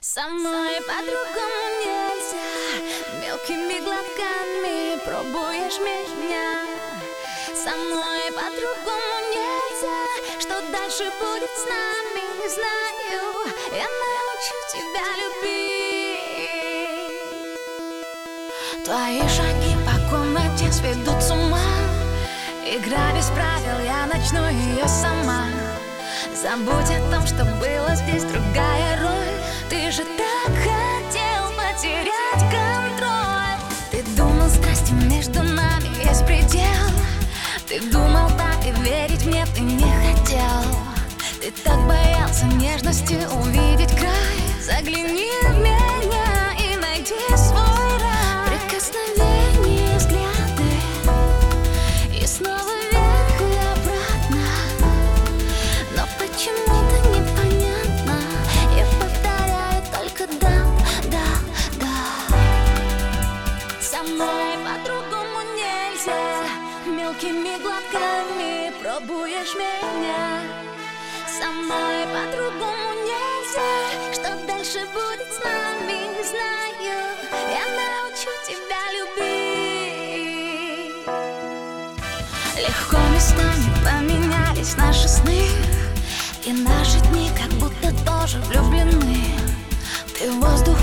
Со мной по-другому нельзя. Мелкими глотками пробуешь меня. Со мной по-другому нельзя. Что дальше будет с нами, знаю. Я научу тебя любить. Твои шаги по комнате сведут с ума. Игра без правил, я начну ее сама. Забудь о том, что было здесь другая роль Ты же так хотел потерять контроль. Ты думал, страсти между нами есть предел. Ты думал так и верить мне ты не хотел. Ты так боялся нежности увидеть край. Загляни в меня и найди Мелкими глотками пробуешь меня. Со мной по-другому нельзя. Что дальше будет с нами, не знаю. Я научу тебя любить Легко местами поменялись наши сны. И наши дни как будто тоже влюблены. Ты воздух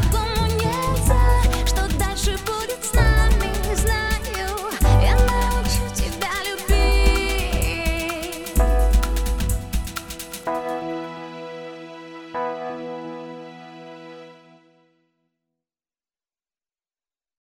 nunca mais.